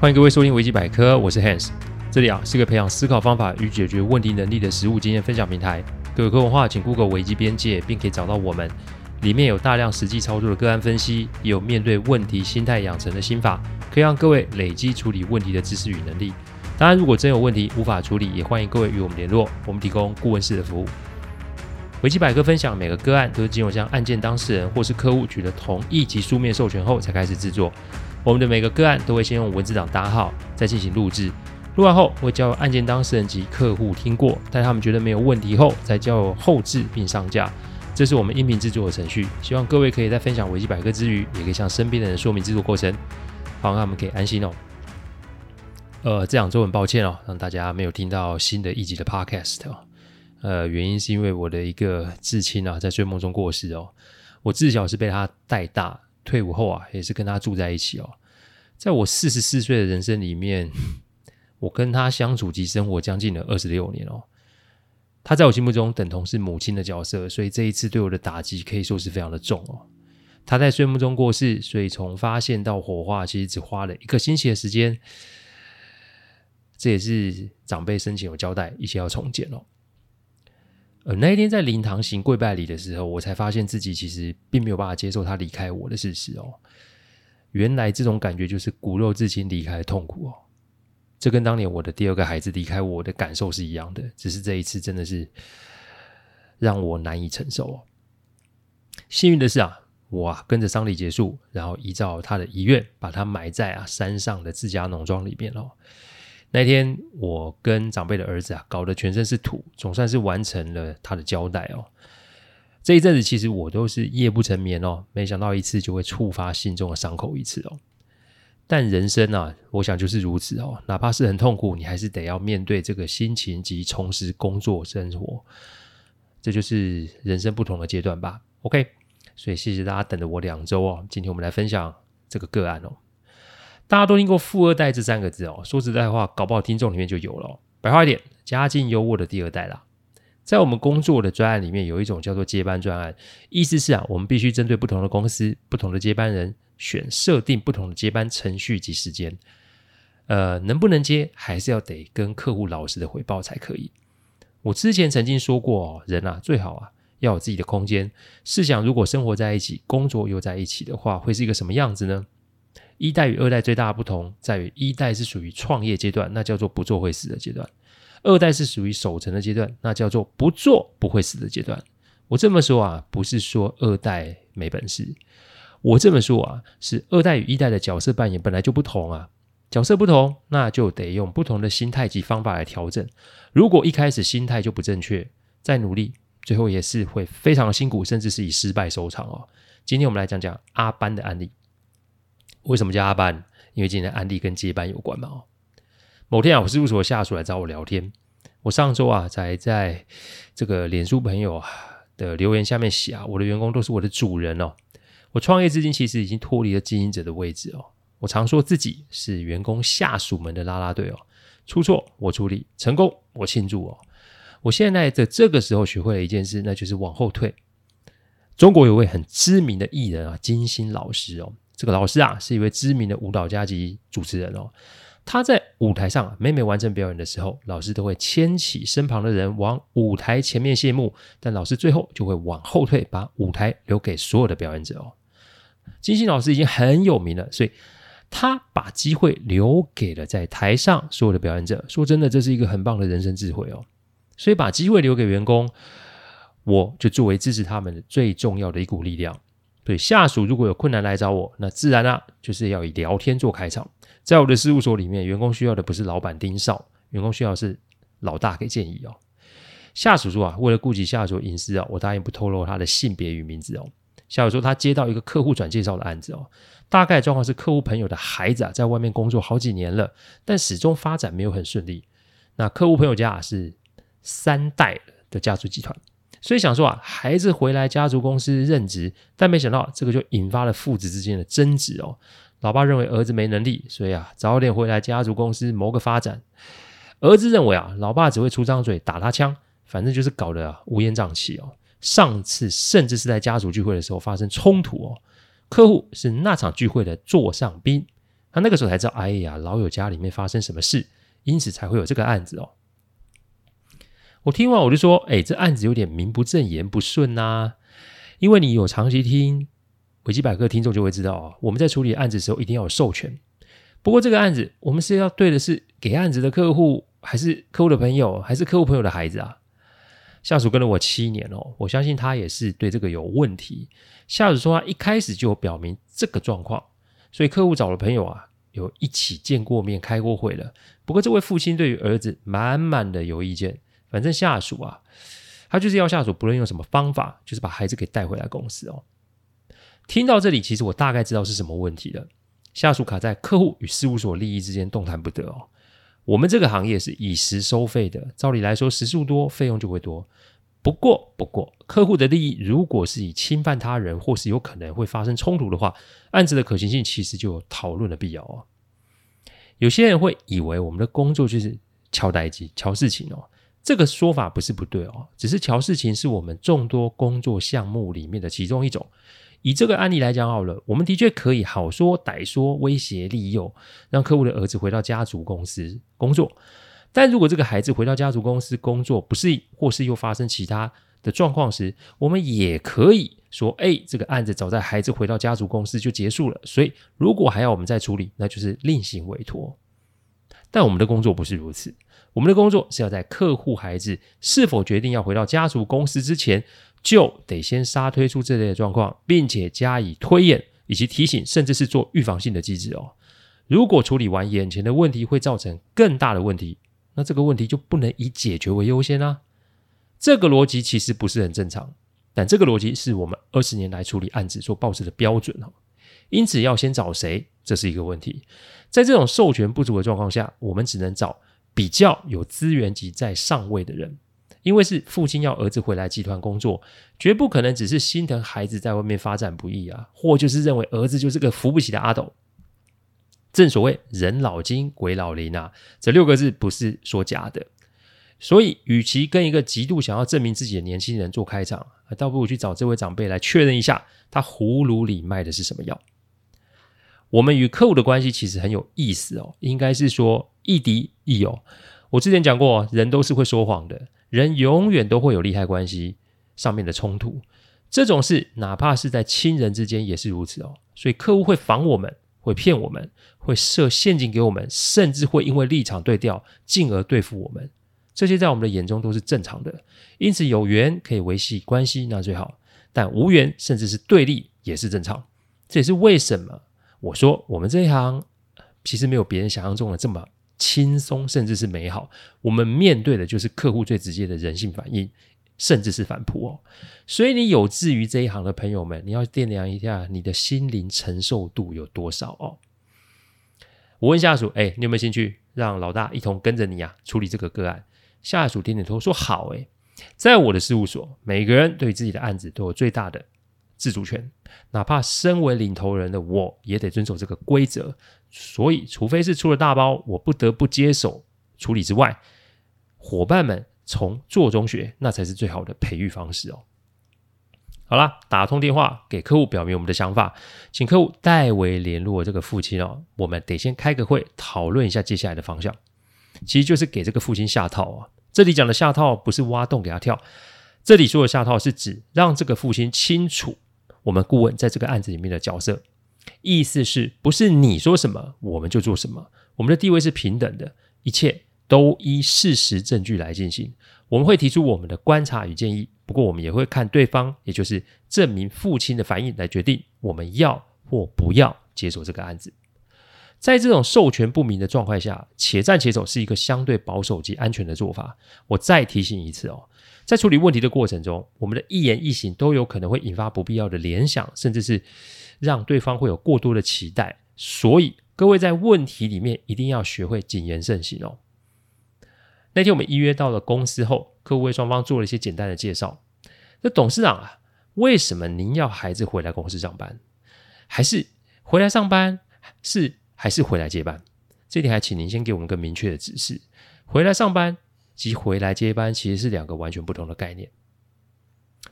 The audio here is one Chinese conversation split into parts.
欢迎各位收听维基百科，我是 Hans，这里啊是个培养思考方法与解决问题能力的实务经验分享平台。各位客文化，请 Google 维基边界，并可以找到我们。里面有大量实际操作的个案分析，也有面对问题心态养成的心法，可以让各位累积处理问题的知识与能力。当然，如果真有问题无法处理，也欢迎各位与我们联络，我们提供顾问式的服务。维基百科分享每个个案都是经由向案件当事人或是客户取得同意及书面授权后才开始制作。我们的每个个案都会先用文字档打好，再进行录制。录完后会交由案件当事人及客户听过，待他们觉得没有问题后，再交由后制并上架。这是我们音频制作的程序。希望各位可以在分享维基百科之余，也可以向身边的人说明制作过程，好让他们可以安心哦。呃，这两周很抱歉哦，让大家没有听到新的一集的 Podcast 哦。呃，原因是因为我的一个至亲啊，在睡梦中过世哦。我自小是被他带大。退伍后啊，也是跟他住在一起哦。在我四十四岁的人生里面，我跟他相处及生活将近了二十六年哦。他在我心目中等同是母亲的角色，所以这一次对我的打击可以说是非常的重哦。他在睡梦中过世，所以从发现到火化，其实只花了一个星期的时间。这也是长辈生前有交代，一切要重建哦。那一天在灵堂行跪拜礼的时候，我才发现自己其实并没有办法接受他离开我的事实哦。原来这种感觉就是骨肉至亲离开的痛苦哦。这跟当年我的第二个孩子离开我的感受是一样的，只是这一次真的是让我难以承受哦。幸运的是啊，我啊跟着丧礼结束，然后依照他的遗愿，把他埋在啊山上的自家农庄里面哦。那天，我跟长辈的儿子啊，搞得全身是土，总算是完成了他的交代哦。这一阵子，其实我都是夜不成眠哦，没想到一次就会触发心中的伤口一次哦。但人生啊，我想就是如此哦，哪怕是很痛苦，你还是得要面对这个心情及重拾工作生活，这就是人生不同的阶段吧。OK，所以谢谢大家等了我两周哦，今天我们来分享这个个案哦。大家都听过“富二代”这三个字哦，说实在话，搞不好听众里面就有了哦。白话一点，家境优渥的第二代啦。在我们工作的专案里面，有一种叫做接班专案，意思是啊，我们必须针对不同的公司、不同的接班人，选设定不同的接班程序及时间。呃，能不能接，还是要得跟客户老实的回报才可以。我之前曾经说过哦，人啊，最好啊要有自己的空间。试想，如果生活在一起，工作又在一起的话，会是一个什么样子呢？一代与二代最大的不同在于，一代是属于创业阶段，那叫做不做会死的阶段；二代是属于守成的阶段，那叫做不做不会死的阶段。我这么说啊，不是说二代没本事，我这么说啊，是二代与一代的角色扮演本来就不同啊，角色不同，那就得用不同的心态及方法来调整。如果一开始心态就不正确，再努力，最后也是会非常辛苦，甚至是以失败收场哦。今天我们来讲讲阿班的案例。为什么叫阿班？因为今天的案例跟接班有关嘛。某天啊，我事务所下属来找我聊天。我上周啊，才在这个脸书朋友啊的留言下面写啊，我的员工都是我的主人哦。我创业至今，其实已经脱离了经营者的位置哦。我常说自己是员工下属们的拉拉队哦。出错我处理，成功我庆祝哦。我现在在这个时候学会了一件事，那就是往后退。中国有位很知名的艺人啊，金星老师哦。这个老师啊，是一位知名的舞蹈家及主持人哦。他在舞台上每每完成表演的时候，老师都会牵起身旁的人往舞台前面谢幕，但老师最后就会往后退，把舞台留给所有的表演者哦。金星老师已经很有名了，所以他把机会留给了在台上所有的表演者。说真的，这是一个很棒的人生智慧哦。所以把机会留给员工，我就作为支持他们的最重要的一股力量。对下属如果有困难来找我，那自然啊就是要以聊天做开场。在我的事务所里面，员工需要的不是老板盯梢，员工需要是老大给建议哦。下属说啊，为了顾及下属隐私啊，我答应不透露他的性别与名字哦。下属说他接到一个客户转介绍的案子哦，大概状况是客户朋友的孩子啊在外面工作好几年了，但始终发展没有很顺利。那客户朋友家啊是三代的家族集团。所以想说啊，孩子回来家族公司任职，但没想到这个就引发了父子之间的争执哦。老爸认为儿子没能力，所以啊，早点回来家族公司谋个发展。儿子认为啊，老爸只会出张嘴打他枪，反正就是搞得啊乌烟瘴气哦。上次甚至是在家族聚会的时候发生冲突哦。客户是那场聚会的座上宾，他那个时候才知道，哎呀，老友家里面发生什么事，因此才会有这个案子哦。我听完我就说，哎，这案子有点名不正言不顺呐、因为你有长期听维基百科听众就会知道啊，我们在处理案子的时候一定要有授权。不过这个案子，我们是要对的是给案子的客户，还是客户的朋友，还是客户朋友的孩子啊？下属跟了我七年哦，我相信他也是对这个有问题。下属说他一开始就表明这个状况，所以客户找了朋友啊，有一起见过面、开过会了。不过这位父亲对于儿子满满的有意见。反正下属啊，他就是要下属，不论用什么方法，就是把孩子给带回来公司哦。听到这里，其实我大概知道是什么问题了。下属卡在客户与事务所利益之间，动弹不得哦。我们这个行业是以时收费的，照理来说，时数多，费用就会多。不过，不过，客户的利益如果是以侵犯他人，或是有可能会发生冲突的话，案子的可行性其实就有讨论的必要哦。有些人会以为我们的工作就是敲代志、乔事情哦。这个说法不是不对哦，只是乔事情是我们众多工作项目里面的其中一种。以这个案例来讲好了，我们的确可以好说歹说、威胁利诱，让客户的儿子回到家族公司工作。但如果这个孩子回到家族公司工作不适应，或是又发生其他的状况时，我们也可以说：哎，这个案子早在孩子回到家族公司就结束了。所以如果还要我们再处理，那就是另行委托。但我们的工作不是如此。我们的工作是要在客户孩子是否决定要回到家族公司之前，就得先杀推出这类的状况，并且加以推演以及提醒，甚至是做预防性的机制哦。如果处理完眼前的问题会造成更大的问题，那这个问题就不能以解决为优先啊。这个逻辑其实不是很正常，但这个逻辑是我们二十年来处理案子所抱持的标准哦。因此，要先找谁，这是一个问题。在这种授权不足的状况下，我们只能找。比较有资源及在上位的人，因为是父亲要儿子回来集团工作，绝不可能只是心疼孩子在外面发展不易啊，或就是认为儿子就是个扶不起的阿斗。正所谓人老精鬼老林啊，这六个字不是说假的。所以，与其跟一个极度想要证明自己的年轻人做开场，倒不如去找这位长辈来确认一下，他葫芦里卖的是什么药。我们与客户的关系其实很有意思哦，应该是说亦敌亦友。我之前讲过，人都是会说谎的，人永远都会有利害关系上面的冲突。这种事哪怕是在亲人之间也是如此哦。所以客户会防我们，会骗我们，会设陷阱给我们，甚至会因为立场对调，进而对付我们。这些在我们的眼中都是正常的。因此有缘可以维系关系那最好，但无缘甚至是对立也是正常。这也是为什么。我说，我们这一行其实没有别人想象中的这么轻松，甚至是美好。我们面对的就是客户最直接的人性反应，甚至是反扑哦。所以，你有志于这一行的朋友们，你要掂量一下你的心灵承受度有多少哦。我问下属：“哎，你有没有兴趣让老大一同跟着你啊处理这个个案？”下属点点头说：“好。”哎，在我的事务所，每个人对自己的案子都有最大的。自主权，哪怕身为领头人的我也得遵守这个规则。所以，除非是出了大包，我不得不接手处理之外，伙伴们从做中学，那才是最好的培育方式哦。好啦，打通电话给客户，表明我们的想法，请客户代为联络这个父亲哦。我们得先开个会，讨论一下接下来的方向。其实就是给这个父亲下套啊。这里讲的下套不是挖洞给他跳，这里说的下套是指让这个父亲清楚。我们顾问在这个案子里面的角色，意思是不是你说什么我们就做什么？我们的地位是平等的，一切都依事实证据来进行。我们会提出我们的观察与建议，不过我们也会看对方，也就是证明父亲的反应来决定我们要或不要接手这个案子。在这种授权不明的状况下，且战且走是一个相对保守及安全的做法。我再提醒一次哦。在处理问题的过程中，我们的一言一行都有可能会引发不必要的联想，甚至是让对方会有过多的期待。所以，各位在问题里面一定要学会谨言慎行哦。那天我们预约到了公司后，客户为双方做了一些简单的介绍。那董事长啊，为什么您要孩子回来公司上班？还是回来上班？是还是回来接班？这点还请您先给我们个明确的指示。回来上班。及回来接班其实是两个完全不同的概念。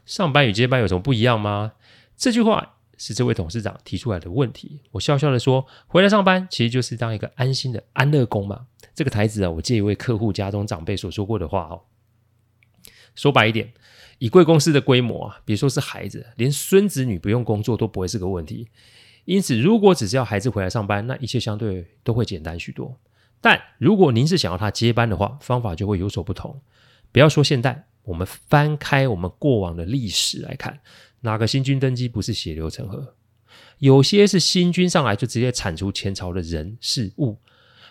上班与接班有什么不一样吗？这句话是这位董事长提出来的问题。我笑笑的说：“回来上班其实就是当一个安心的安乐宫嘛。”这个台词啊，我借一位客户家中长辈所说过的话哦。说白一点，以贵公司的规模啊，别说是孩子，连孙子女不用工作都不会是个问题。因此，如果只是要孩子回来上班，那一切相对都会简单许多。但如果您是想要他接班的话，方法就会有所不同。不要说现代，我们翻开我们过往的历史来看，哪个新君登基不是血流成河？有些是新君上来就直接铲除前朝的人事物，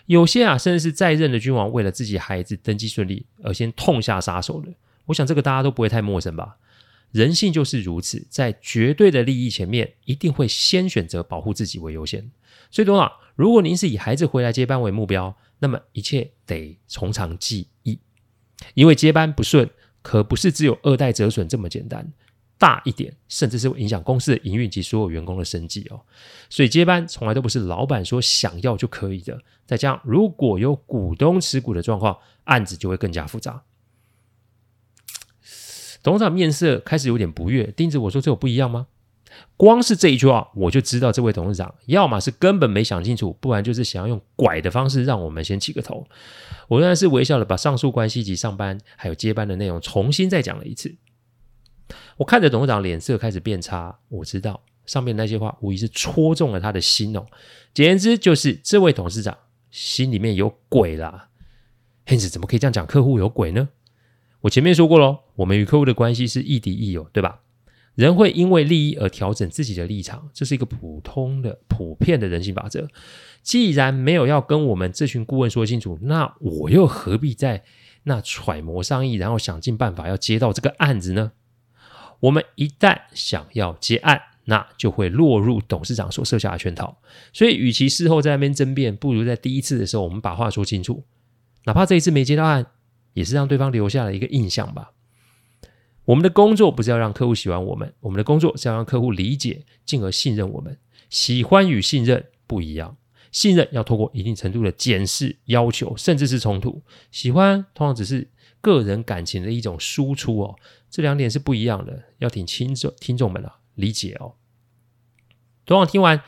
有些啊，甚至是在任的君王为了自己孩子登基顺利而先痛下杀手的。我想这个大家都不会太陌生吧？人性就是如此，在绝对的利益前面，一定会先选择保护自己为优先。所以，董事长，如果您是以孩子回来接班为目标，那么一切得从长计议。因为接班不顺，可不是只有二代折损这么简单，大一点，甚至是会影响公司的营运及所有员工的生计哦。所以接班从来都不是老板说想要就可以的。再加上如果有股东持股的状况，案子就会更加复杂。董事长面色开始有点不悦，盯着我说：“这有不一样吗？”光是这一句话，我就知道这位董事长要么是根本没想清楚，不然就是想要用拐的方式让我们先起个头。我仍然是微笑的把上述关系及上班还有接班的内容重新再讲了一次。我看着董事长脸色开始变差，我知道上面那些话无疑是戳中了他的心哦。简言之，就是这位董事长心里面有鬼啦。Hans 怎么可以这样讲客户有鬼呢？我前面说过喽，我们与客户的关系是亦敌亦友，对吧？人会因为利益而调整自己的立场，这是一个普通的、普遍的人性法则。既然没有要跟我们这群顾问说清楚，那我又何必在那揣摩商议，然后想尽办法要接到这个案子呢？我们一旦想要接案，那就会落入董事长所设下的圈套。所以，与其事后在那边争辩，不如在第一次的时候我们把话说清楚。哪怕这一次没接到案，也是让对方留下了一个印象吧。我们的工作不是要让客户喜欢我们，我们的工作是要让客户理解，进而信任我们。喜欢与信任不一样，信任要透过一定程度的检视、要求，甚至是冲突。喜欢通常只是个人感情的一种输出哦，这两点是不一样的，要请听众听众们啊理解哦。昨晚听完，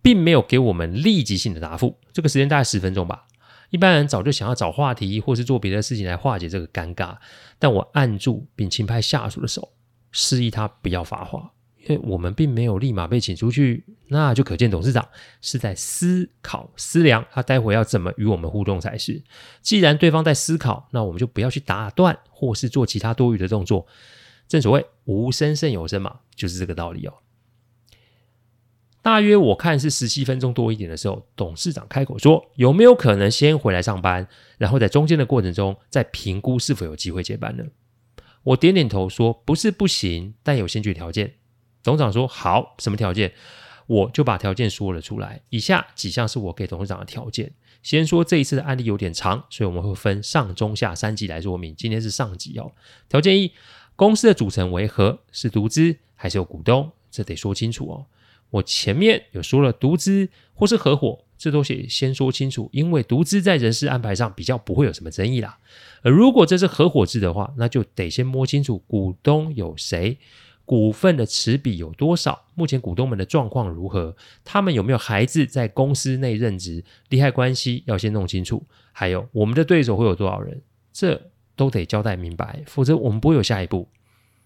并没有给我们立即性的答复，这个时间大概十分钟吧。一般人早就想要找话题，或是做别的事情来化解这个尴尬，但我按住并轻拍下属的手，示意他不要发话，因为我们并没有立马被请出去，那就可见董事长是在思考思量，他待会要怎么与我们互动才是。既然对方在思考，那我们就不要去打断或是做其他多余的动作。正所谓无声胜有声嘛，就是这个道理哦。大约我看是十七分钟多一点的时候，董事长开口说：“有没有可能先回来上班，然后在中间的过程中再评估是否有机会接班呢？”我点点头说：“不是不行，但有先决条件。”董事长说：“好，什么条件？”我就把条件说了出来。以下几项是我给董事长的条件。先说这一次的案例有点长，所以我们会分上中下三级来说明。今天是上级哦。条件一：公司的组成为何？是独资还是有股东？这得说清楚哦。我前面有说了，独资或是合伙，这都得先说清楚，因为独资在人事安排上比较不会有什么争议啦。而如果这是合伙制的话，那就得先摸清楚股东有谁，股份的持比有多少，目前股东们的状况如何，他们有没有孩子在公司内任职，利害关系要先弄清楚，还有我们的对手会有多少人，这都得交代明白，否则我们不会有下一步。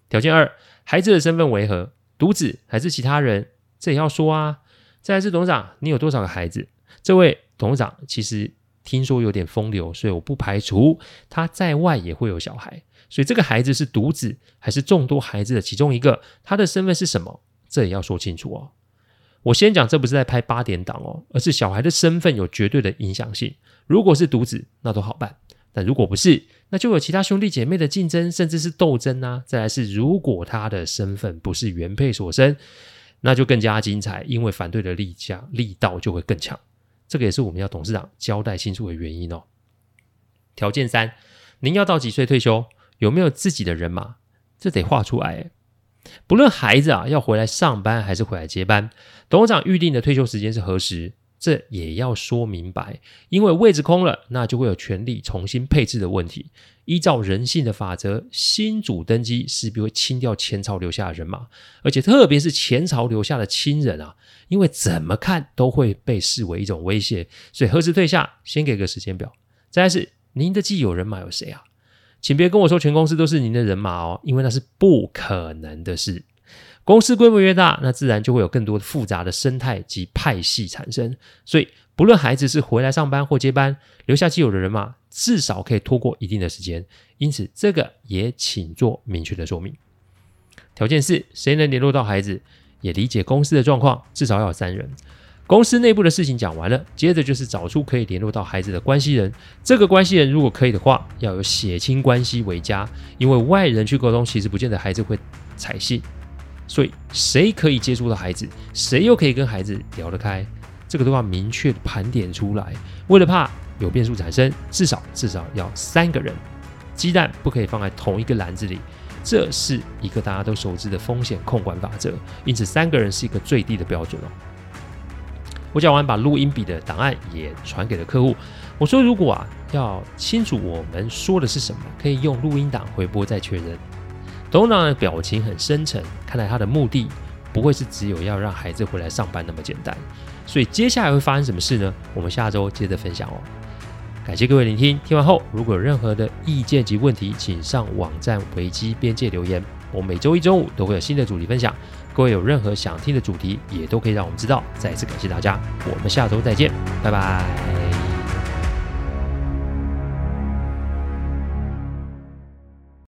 条件二，孩子的身份为何？独子还是其他人？这也要说啊！再来是董事长，你有多少个孩子？这位董事长其实听说有点风流，所以我不排除他在外也会有小孩。所以这个孩子是独子还是众多孩子的其中一个？他的身份是什么？这也要说清楚哦。我先讲，这不是在拍八点档哦，而是小孩的身份有绝对的影响性。如果是独子，那都好办；但如果不是，那就有其他兄弟姐妹的竞争，甚至是斗争啊。再来是，如果他的身份不是原配所生。那就更加精彩，因为反对的力加力道就会更强。这个也是我们要董事长交代清楚的原因哦。条件三，您要到几岁退休？有没有自己的人马？这得画出来。不论孩子啊要回来上班还是回来接班，董事长预定的退休时间是何时？这也要说明白。因为位置空了，那就会有权力重新配置的问题。依照人性的法则，新主登基势必会清掉前朝留下的人马，而且特别是前朝留下的亲人啊，因为怎么看都会被视为一种威胁，所以何时退下，先给个时间表。再来是您的既有人马有谁啊？请别跟我说全公司都是您的人马哦，因为那是不可能的事。公司规模越大，那自然就会有更多的复杂的生态及派系产生，所以不论孩子是回来上班或接班，留下既有的人马，至少可以拖过一定的时间。因此，这个也请做明确的说明。条件四：谁能联络到孩子，也理解公司的状况，至少要有三人。公司内部的事情讲完了，接着就是找出可以联络到孩子的关系人。这个关系人如果可以的话，要有血亲关系为佳，因为外人去沟通，其实不见得孩子会采信。所以，谁可以接触到孩子，谁又可以跟孩子聊得开，这个都要明确盘点出来。为了怕有变数产生，至少至少要三个人，鸡蛋不可以放在同一个篮子里，这是一个大家都熟知的风险控管法则。因此，三个人是一个最低的标准哦。我讲完，把录音笔的档案也传给了客户。我说，如果啊要清楚我们说的是什么，可以用录音档回拨再确认。董事长的表情很深沉，看来他的目的不会是只有要让孩子回来上班那么简单。所以接下来会发生什么事呢？我们下周接着分享哦。感谢各位聆听，听完后如果有任何的意见及问题，请上网站危机边界留言。我每周一中午都会有新的主题分享，各位有任何想听的主题，也都可以让我们知道。再次感谢大家，我们下周再见，拜拜。